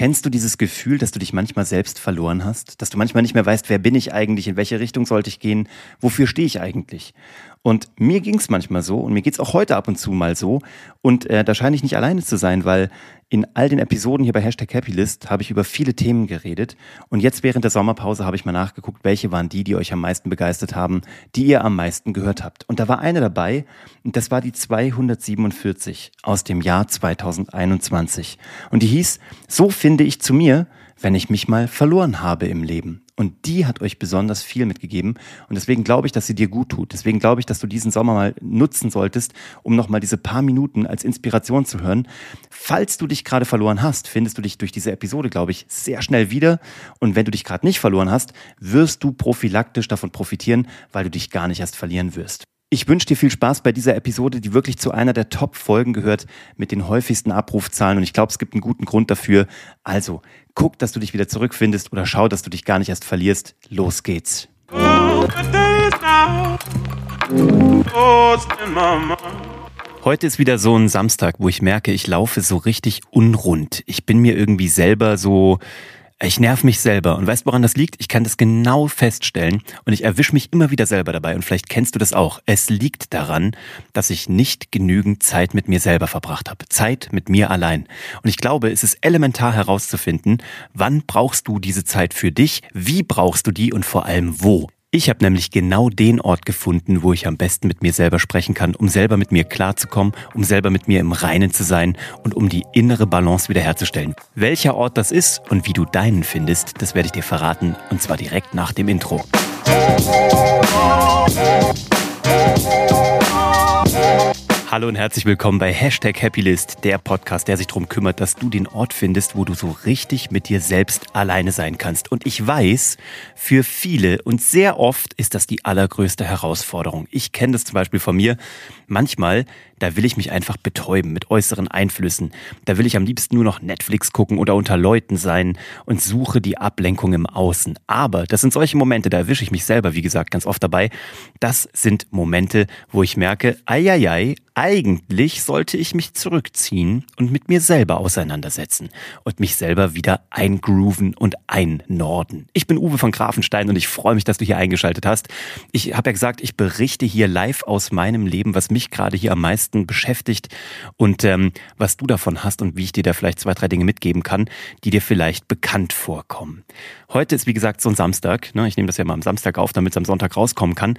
Kennst du dieses Gefühl, dass du dich manchmal selbst verloren hast? Dass du manchmal nicht mehr weißt, wer bin ich eigentlich, in welche Richtung sollte ich gehen, wofür stehe ich eigentlich? Und mir ging es manchmal so und mir geht es auch heute ab und zu mal so. Und äh, da scheine ich nicht alleine zu sein, weil in all den Episoden hier bei Hashtag Happylist habe ich über viele Themen geredet. Und jetzt während der Sommerpause habe ich mal nachgeguckt, welche waren die, die euch am meisten begeistert haben, die ihr am meisten gehört habt. Und da war eine dabei, und das war die 247 aus dem Jahr 2021. Und die hieß, so finde ich zu mir, wenn ich mich mal verloren habe im Leben. Und die hat euch besonders viel mitgegeben. Und deswegen glaube ich, dass sie dir gut tut. Deswegen glaube ich, dass du diesen Sommer mal nutzen solltest, um nochmal diese paar Minuten als Inspiration zu hören. Falls du dich gerade verloren hast, findest du dich durch diese Episode, glaube ich, sehr schnell wieder. Und wenn du dich gerade nicht verloren hast, wirst du prophylaktisch davon profitieren, weil du dich gar nicht erst verlieren wirst. Ich wünsche dir viel Spaß bei dieser Episode, die wirklich zu einer der Top-Folgen gehört mit den häufigsten Abrufzahlen. Und ich glaube, es gibt einen guten Grund dafür. Also, guck, dass du dich wieder zurückfindest oder schau, dass du dich gar nicht erst verlierst. Los geht's. Heute ist wieder so ein Samstag, wo ich merke, ich laufe so richtig unrund. Ich bin mir irgendwie selber so ich nerv mich selber. Und weißt, woran das liegt? Ich kann das genau feststellen und ich erwische mich immer wieder selber dabei. Und vielleicht kennst du das auch. Es liegt daran, dass ich nicht genügend Zeit mit mir selber verbracht habe. Zeit mit mir allein. Und ich glaube, es ist elementar herauszufinden, wann brauchst du diese Zeit für dich, wie brauchst du die und vor allem wo. Ich habe nämlich genau den Ort gefunden, wo ich am besten mit mir selber sprechen kann, um selber mit mir klarzukommen, um selber mit mir im Reinen zu sein und um die innere Balance wiederherzustellen. Welcher Ort das ist und wie du deinen findest, das werde ich dir verraten und zwar direkt nach dem Intro. Hallo und herzlich willkommen bei Hashtag Happylist, der Podcast, der sich darum kümmert, dass du den Ort findest, wo du so richtig mit dir selbst alleine sein kannst. Und ich weiß, für viele und sehr oft ist das die allergrößte Herausforderung. Ich kenne das zum Beispiel von mir. Manchmal da will ich mich einfach betäuben mit äußeren Einflüssen. Da will ich am liebsten nur noch Netflix gucken oder unter Leuten sein und suche die Ablenkung im Außen. Aber das sind solche Momente, da erwische ich mich selber, wie gesagt, ganz oft dabei. Das sind Momente, wo ich merke, eieiei, eigentlich sollte ich mich zurückziehen und mit mir selber auseinandersetzen und mich selber wieder eingrooven und einnorden. Ich bin Uwe von Grafenstein und ich freue mich, dass du hier eingeschaltet hast. Ich habe ja gesagt, ich berichte hier live aus meinem Leben, was mich gerade hier am meisten meisten beschäftigt und ähm, was du davon hast und wie ich dir da vielleicht zwei, drei Dinge mitgeben kann, die dir vielleicht bekannt vorkommen. Heute ist wie gesagt so ein Samstag. Ne? Ich nehme das ja mal am Samstag auf, damit es am Sonntag rauskommen kann.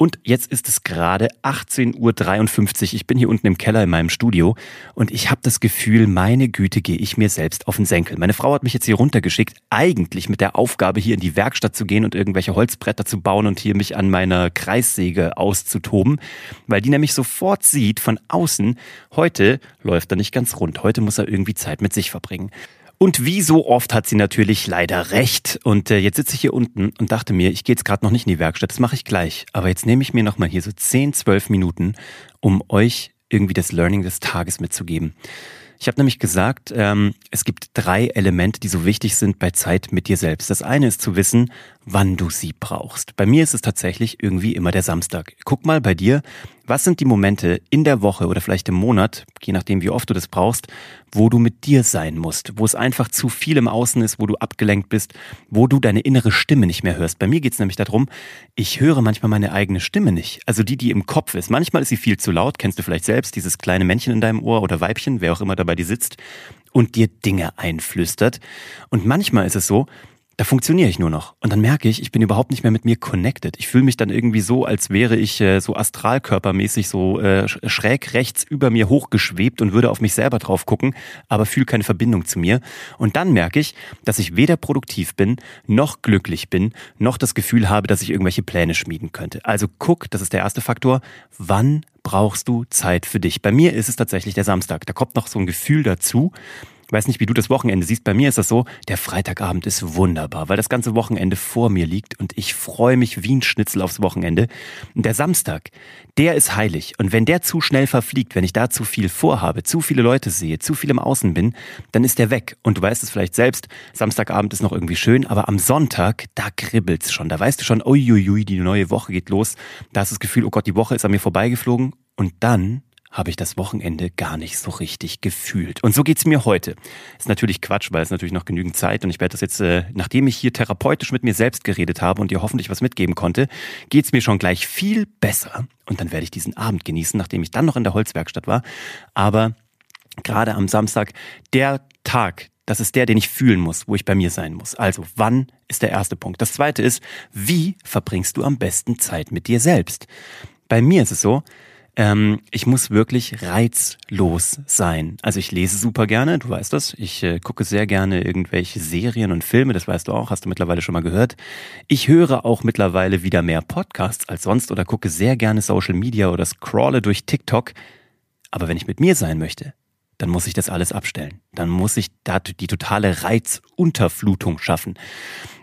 Und jetzt ist es gerade 18.53 Uhr. Ich bin hier unten im Keller in meinem Studio und ich habe das Gefühl, meine Güte, gehe ich mir selbst auf den Senkel. Meine Frau hat mich jetzt hier runtergeschickt, eigentlich mit der Aufgabe, hier in die Werkstatt zu gehen und irgendwelche Holzbretter zu bauen und hier mich an meiner Kreissäge auszutoben, weil die nämlich sofort sieht von außen, heute läuft er nicht ganz rund, heute muss er irgendwie Zeit mit sich verbringen. Und wie so oft hat sie natürlich leider recht. Und äh, jetzt sitze ich hier unten und dachte mir, ich gehe jetzt gerade noch nicht in die Werkstatt, das mache ich gleich. Aber jetzt nehme ich mir nochmal hier so 10, 12 Minuten, um euch irgendwie das Learning des Tages mitzugeben. Ich habe nämlich gesagt, ähm, es gibt drei Elemente, die so wichtig sind bei Zeit mit dir selbst. Das eine ist zu wissen, wann du sie brauchst. Bei mir ist es tatsächlich irgendwie immer der Samstag. Guck mal bei dir, was sind die Momente in der Woche oder vielleicht im Monat, je nachdem wie oft du das brauchst, wo du mit dir sein musst, wo es einfach zu viel im Außen ist, wo du abgelenkt bist, wo du deine innere Stimme nicht mehr hörst. Bei mir geht es nämlich darum, ich höre manchmal meine eigene Stimme nicht, also die, die im Kopf ist. Manchmal ist sie viel zu laut, kennst du vielleicht selbst, dieses kleine Männchen in deinem Ohr oder Weibchen, wer auch immer da bei dir sitzt und dir Dinge einflüstert. Und manchmal ist es so, da funktioniere ich nur noch. Und dann merke ich, ich bin überhaupt nicht mehr mit mir connected. Ich fühle mich dann irgendwie so, als wäre ich äh, so astralkörpermäßig so äh, schräg rechts über mir hochgeschwebt und würde auf mich selber drauf gucken, aber fühle keine Verbindung zu mir. Und dann merke ich, dass ich weder produktiv bin, noch glücklich bin, noch das Gefühl habe, dass ich irgendwelche Pläne schmieden könnte. Also guck, das ist der erste Faktor. Wann brauchst du Zeit für dich? Bei mir ist es tatsächlich der Samstag. Da kommt noch so ein Gefühl dazu weiß nicht, wie du das Wochenende siehst. Bei mir ist das so, der Freitagabend ist wunderbar, weil das ganze Wochenende vor mir liegt und ich freue mich wie ein Schnitzel aufs Wochenende. Und der Samstag, der ist heilig. Und wenn der zu schnell verfliegt, wenn ich da zu viel vorhabe, zu viele Leute sehe, zu viel im Außen bin, dann ist der weg. Und du weißt es vielleicht selbst, Samstagabend ist noch irgendwie schön, aber am Sonntag, da kribbelt's schon. Da weißt du schon, uiuiui, die neue Woche geht los. Da hast du das Gefühl, oh Gott, die Woche ist an mir vorbeigeflogen. Und dann habe ich das Wochenende gar nicht so richtig gefühlt. Und so geht's mir heute. Ist natürlich Quatsch, weil es natürlich noch genügend Zeit und ich werde das jetzt, äh, nachdem ich hier therapeutisch mit mir selbst geredet habe und dir hoffentlich was mitgeben konnte, geht's mir schon gleich viel besser. Und dann werde ich diesen Abend genießen, nachdem ich dann noch in der Holzwerkstatt war. Aber gerade am Samstag, der Tag, das ist der, den ich fühlen muss, wo ich bei mir sein muss. Also, wann ist der erste Punkt? Das zweite ist, wie verbringst du am besten Zeit mit dir selbst? Bei mir ist es so, ähm, ich muss wirklich reizlos sein. Also ich lese super gerne, du weißt das. Ich äh, gucke sehr gerne irgendwelche Serien und Filme, das weißt du auch, hast du mittlerweile schon mal gehört. Ich höre auch mittlerweile wieder mehr Podcasts als sonst oder gucke sehr gerne Social Media oder scrolle durch TikTok. Aber wenn ich mit mir sein möchte, dann muss ich das alles abstellen. Dann muss ich da die totale Reizunterflutung schaffen.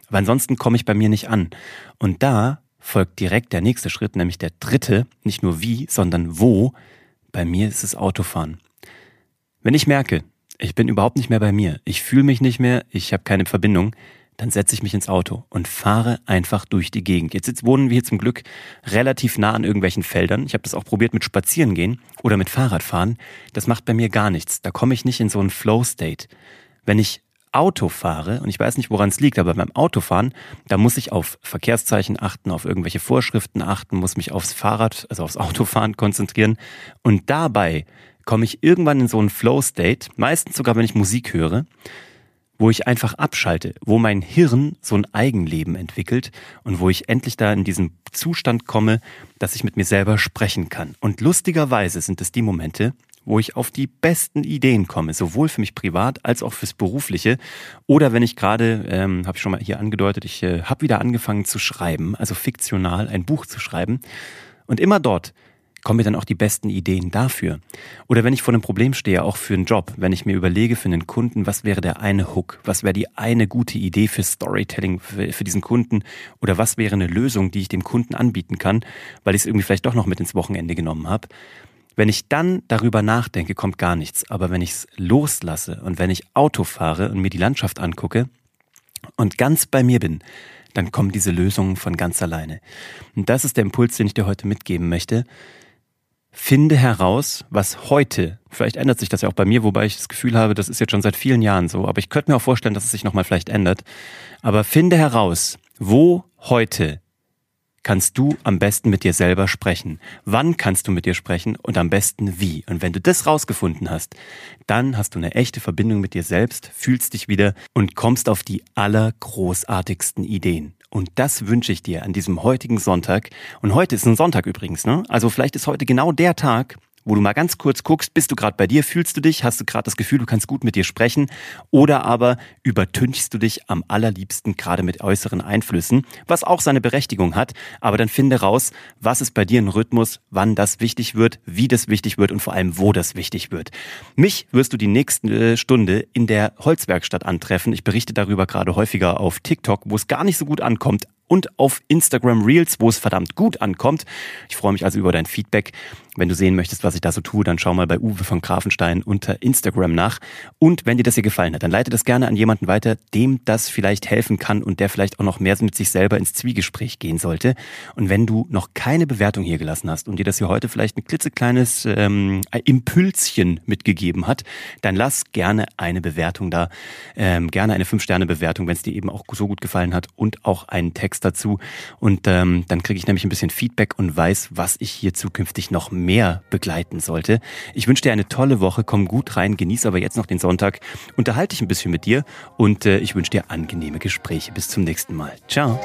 Weil ansonsten komme ich bei mir nicht an. Und da folgt direkt der nächste Schritt, nämlich der dritte, nicht nur wie, sondern wo. Bei mir ist es Autofahren. Wenn ich merke, ich bin überhaupt nicht mehr bei mir, ich fühle mich nicht mehr, ich habe keine Verbindung, dann setze ich mich ins Auto und fahre einfach durch die Gegend. Jetzt, jetzt wohnen wir hier zum Glück relativ nah an irgendwelchen Feldern. Ich habe das auch probiert mit Spazierengehen oder mit Fahrradfahren. Das macht bei mir gar nichts. Da komme ich nicht in so einen Flow-State. Wenn ich Auto fahre, und ich weiß nicht, woran es liegt, aber beim Autofahren, da muss ich auf Verkehrszeichen achten, auf irgendwelche Vorschriften achten, muss mich aufs Fahrrad, also aufs Autofahren konzentrieren. Und dabei komme ich irgendwann in so einen Flow-State, meistens sogar, wenn ich Musik höre wo ich einfach abschalte, wo mein Hirn so ein Eigenleben entwickelt und wo ich endlich da in diesen Zustand komme, dass ich mit mir selber sprechen kann. Und lustigerweise sind es die Momente, wo ich auf die besten Ideen komme, sowohl für mich privat als auch fürs berufliche. Oder wenn ich gerade, ähm, habe ich schon mal hier angedeutet, ich äh, habe wieder angefangen zu schreiben, also fiktional ein Buch zu schreiben. Und immer dort, kommen mir dann auch die besten Ideen dafür. Oder wenn ich vor einem Problem stehe, auch für einen Job, wenn ich mir überlege für einen Kunden, was wäre der eine Hook, was wäre die eine gute Idee für Storytelling für, für diesen Kunden oder was wäre eine Lösung, die ich dem Kunden anbieten kann, weil ich es irgendwie vielleicht doch noch mit ins Wochenende genommen habe. Wenn ich dann darüber nachdenke, kommt gar nichts. Aber wenn ich es loslasse und wenn ich Auto fahre und mir die Landschaft angucke und ganz bei mir bin, dann kommen diese Lösungen von ganz alleine. Und das ist der Impuls, den ich dir heute mitgeben möchte. Finde heraus, was heute, vielleicht ändert sich das ja auch bei mir, wobei ich das Gefühl habe, das ist jetzt schon seit vielen Jahren so, aber ich könnte mir auch vorstellen, dass es sich nochmal vielleicht ändert. Aber finde heraus, wo heute kannst du am besten mit dir selber sprechen? Wann kannst du mit dir sprechen und am besten wie? Und wenn du das rausgefunden hast, dann hast du eine echte Verbindung mit dir selbst, fühlst dich wieder und kommst auf die allergroßartigsten Ideen. Und das wünsche ich dir an diesem heutigen Sonntag. Und heute ist ein Sonntag übrigens, ne? Also vielleicht ist heute genau der Tag, wo du mal ganz kurz guckst, bist du gerade bei dir, fühlst du dich, hast du gerade das Gefühl, du kannst gut mit dir sprechen oder aber übertünchst du dich am allerliebsten gerade mit äußeren Einflüssen, was auch seine Berechtigung hat, aber dann finde raus, was ist bei dir ein Rhythmus, wann das wichtig wird, wie das wichtig wird und vor allem, wo das wichtig wird. Mich wirst du die nächste Stunde in der Holzwerkstatt antreffen. Ich berichte darüber gerade häufiger auf TikTok, wo es gar nicht so gut ankommt, und auf Instagram Reels, wo es verdammt gut ankommt. Ich freue mich also über dein Feedback. Wenn du sehen möchtest, was ich da so tue, dann schau mal bei Uwe von Grafenstein unter Instagram nach. Und wenn dir das hier gefallen hat, dann leite das gerne an jemanden weiter, dem das vielleicht helfen kann und der vielleicht auch noch mehr mit sich selber ins Zwiegespräch gehen sollte. Und wenn du noch keine Bewertung hier gelassen hast und dir das hier heute vielleicht ein klitzekleines ähm, Impulschen mitgegeben hat, dann lass gerne eine Bewertung da. Ähm, gerne eine 5-Sterne-Bewertung, wenn es dir eben auch so gut gefallen hat und auch einen Text dazu. Und ähm, dann kriege ich nämlich ein bisschen Feedback und weiß, was ich hier zukünftig noch mehr begleiten sollte. Ich wünsche dir eine tolle Woche, komm gut rein, genieß aber jetzt noch den Sonntag, unterhalte dich ein bisschen mit dir und äh, ich wünsche dir angenehme Gespräche. Bis zum nächsten Mal. Ciao.